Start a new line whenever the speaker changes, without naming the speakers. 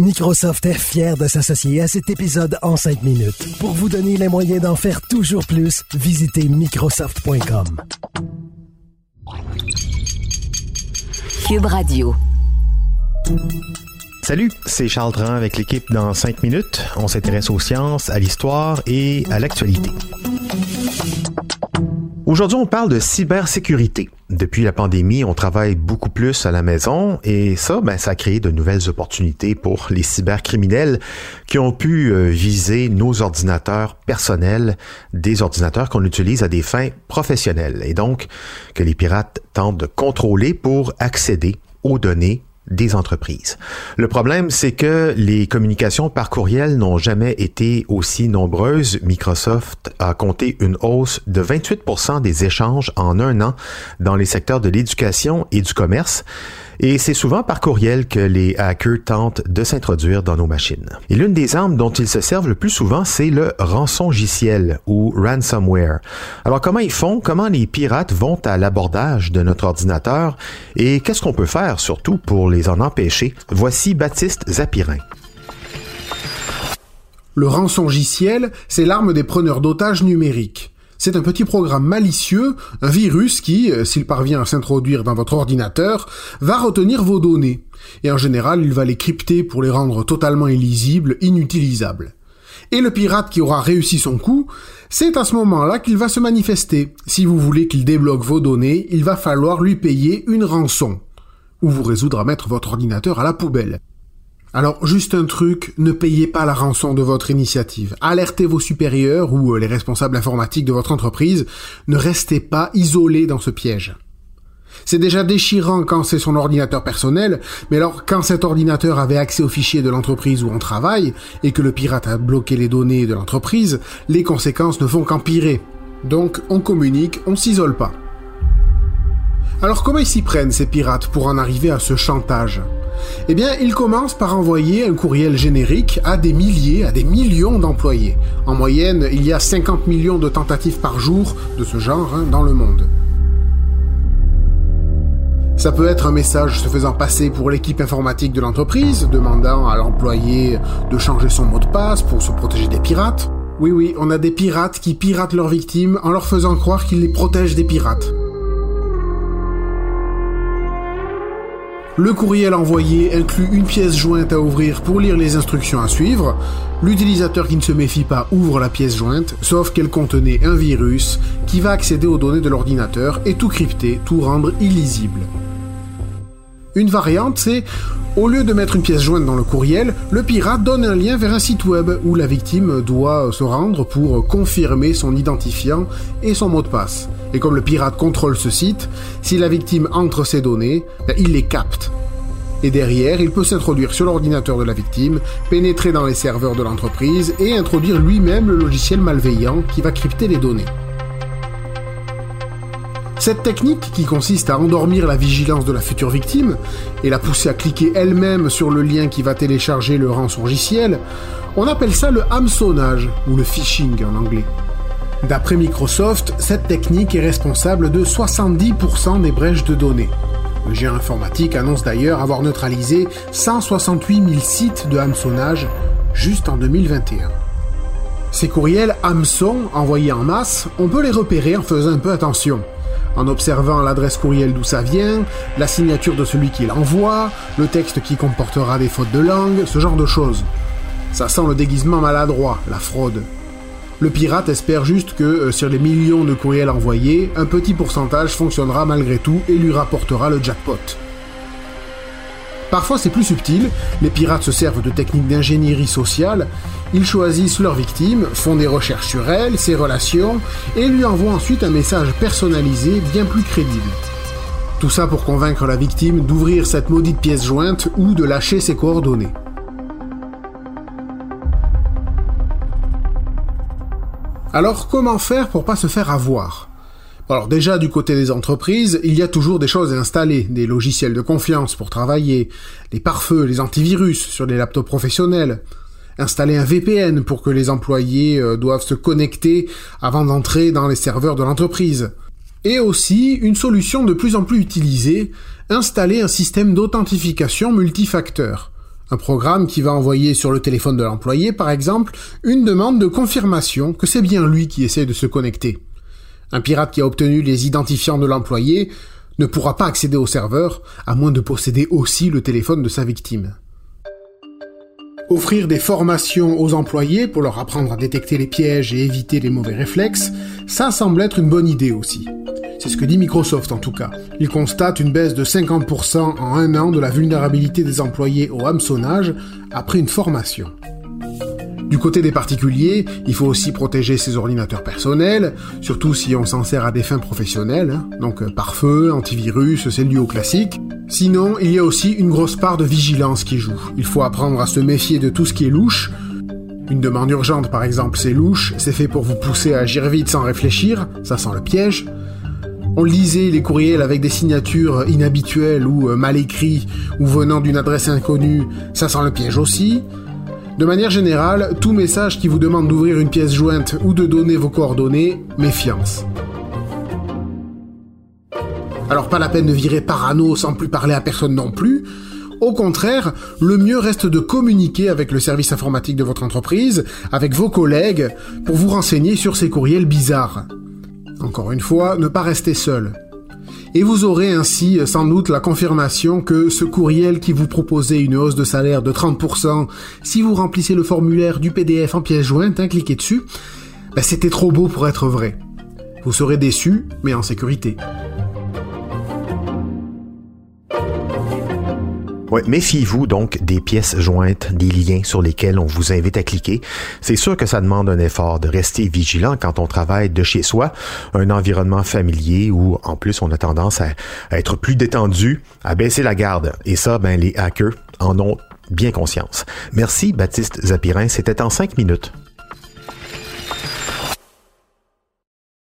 Microsoft est fier de s'associer à cet épisode en 5 minutes. Pour vous donner les moyens d'en faire toujours plus, visitez Microsoft.com.
Cube Radio.
Salut, c'est Charles Dran avec l'équipe dans 5 minutes. On s'intéresse aux sciences, à l'histoire et à l'actualité. Aujourd'hui, on parle de cybersécurité. Depuis la pandémie, on travaille beaucoup plus à la maison et ça, ben, ça a créé de nouvelles opportunités pour les cybercriminels qui ont pu euh, viser nos ordinateurs personnels, des ordinateurs qu'on utilise à des fins professionnelles et donc que les pirates tentent de contrôler pour accéder aux données des entreprises. Le problème, c'est que les communications par courriel n'ont jamais été aussi nombreuses. Microsoft a compté une hausse de 28% des échanges en un an dans les secteurs de l'éducation et du commerce. Et c'est souvent par courriel que les hackers tentent de s'introduire dans nos machines. Et l'une des armes dont ils se servent le plus souvent, c'est le rançongiciel ou ransomware. Alors comment ils font? Comment les pirates vont à l'abordage de notre ordinateur? Et qu'est-ce qu'on peut faire surtout pour les en empêcher? Voici Baptiste Zapirin.
Le rançongiciel, c'est l'arme des preneurs d'otages numériques. C'est un petit programme malicieux, un virus qui, euh, s'il parvient à s'introduire dans votre ordinateur, va retenir vos données. Et en général, il va les crypter pour les rendre totalement illisibles, inutilisables. Et le pirate qui aura réussi son coup, c'est à ce moment-là qu'il va se manifester. Si vous voulez qu'il débloque vos données, il va falloir lui payer une rançon. Ou vous résoudre à mettre votre ordinateur à la poubelle. Alors juste un truc, ne payez pas la rançon de votre initiative. Alertez vos supérieurs ou euh, les responsables informatiques de votre entreprise. Ne restez pas isolés dans ce piège. C'est déjà déchirant quand c'est son ordinateur personnel, mais alors quand cet ordinateur avait accès aux fichiers de l'entreprise où on travaille et que le pirate a bloqué les données de l'entreprise, les conséquences ne font qu'empirer. Donc on communique, on s'isole pas. Alors comment ils s'y prennent ces pirates pour en arriver à ce chantage? Eh bien, il commence par envoyer un courriel générique à des milliers, à des millions d'employés. En moyenne, il y a 50 millions de tentatives par jour de ce genre hein, dans le monde. Ça peut être un message se faisant passer pour l'équipe informatique de l'entreprise, demandant à l'employé de changer son mot de passe pour se protéger des pirates. Oui oui, on a des pirates qui piratent leurs victimes en leur faisant croire qu'ils les protègent des pirates. Le courriel envoyé inclut une pièce jointe à ouvrir pour lire les instructions à suivre. L'utilisateur qui ne se méfie pas ouvre la pièce jointe, sauf qu'elle contenait un virus qui va accéder aux données de l'ordinateur et tout crypter, tout rendre illisible. Une variante, c'est au lieu de mettre une pièce jointe dans le courriel, le pirate donne un lien vers un site web où la victime doit se rendre pour confirmer son identifiant et son mot de passe. Et comme le pirate contrôle ce site, si la victime entre ses données, ben, il les capte. Et derrière, il peut s'introduire sur l'ordinateur de la victime, pénétrer dans les serveurs de l'entreprise et introduire lui-même le logiciel malveillant qui va crypter les données. Cette technique, qui consiste à endormir la vigilance de la future victime et la pousser à cliquer elle-même sur le lien qui va télécharger le rançongiciel, on appelle ça le hameçonnage ou le phishing en anglais. D'après Microsoft, cette technique est responsable de 70% des brèches de données. Le géant informatique annonce d'ailleurs avoir neutralisé 168 000 sites de hameçonnage juste en 2021. Ces courriels hameçon envoyés en masse, on peut les repérer en faisant un peu attention en observant l'adresse courriel d'où ça vient, la signature de celui qui l'envoie, le texte qui comportera des fautes de langue, ce genre de choses. Ça sent le déguisement maladroit, la fraude. Le pirate espère juste que euh, sur les millions de courriels envoyés, un petit pourcentage fonctionnera malgré tout et lui rapportera le jackpot. Parfois c'est plus subtil, les pirates se servent de techniques d'ingénierie sociale, ils choisissent leur victime, font des recherches sur elle, ses relations, et lui envoient ensuite un message personnalisé bien plus crédible. Tout ça pour convaincre la victime d'ouvrir cette maudite pièce jointe ou de lâcher ses coordonnées. Alors comment faire pour pas se faire avoir? Alors déjà du côté des entreprises, il y a toujours des choses à installer, des logiciels de confiance pour travailler, les pare-feux, les antivirus sur les laptops professionnels, installer un VPN pour que les employés euh, doivent se connecter avant d'entrer dans les serveurs de l'entreprise. Et aussi, une solution de plus en plus utilisée, installer un système d'authentification multifacteur. Un programme qui va envoyer sur le téléphone de l'employé, par exemple, une demande de confirmation que c'est bien lui qui essaie de se connecter. Un pirate qui a obtenu les identifiants de l'employé ne pourra pas accéder au serveur, à moins de posséder aussi le téléphone de sa victime. Offrir des formations aux employés pour leur apprendre à détecter les pièges et éviter les mauvais réflexes, ça semble être une bonne idée aussi. C'est ce que dit Microsoft en tout cas. Il constate une baisse de 50% en un an de la vulnérabilité des employés au hameçonnage après une formation. Du côté des particuliers, il faut aussi protéger ses ordinateurs personnels, surtout si on s'en sert à des fins professionnelles, hein. donc euh, pare-feu, antivirus, c'est le duo classique. Sinon, il y a aussi une grosse part de vigilance qui joue. Il faut apprendre à se méfier de tout ce qui est louche. Une demande urgente par exemple, c'est louche, c'est fait pour vous pousser à agir vite sans réfléchir, ça sent le piège. On lisait les courriels avec des signatures inhabituelles ou euh, mal écrits ou venant d'une adresse inconnue, ça sent le piège aussi. De manière générale, tout message qui vous demande d'ouvrir une pièce jointe ou de donner vos coordonnées, méfiance. Alors pas la peine de virer parano sans plus parler à personne non plus. Au contraire, le mieux reste de communiquer avec le service informatique de votre entreprise, avec vos collègues, pour vous renseigner sur ces courriels bizarres. Encore une fois, ne pas rester seul et vous aurez ainsi sans doute la confirmation que ce courriel qui vous proposait une hausse de salaire de 30% si vous remplissez le formulaire du PDF en pièce jointe, hein, cliquez dessus, ben, c'était trop beau pour être vrai. Vous serez déçu, mais en sécurité.
Méfiez-vous donc des pièces jointes, des liens sur lesquels on vous invite à cliquer. C'est sûr que ça demande un effort de rester vigilant quand on travaille de chez soi, un environnement familier où en plus on a tendance à, être plus détendu, à baisser la garde. Et ça, ben les hackers en ont bien conscience. Merci Baptiste Zapirin, c'était en cinq minutes.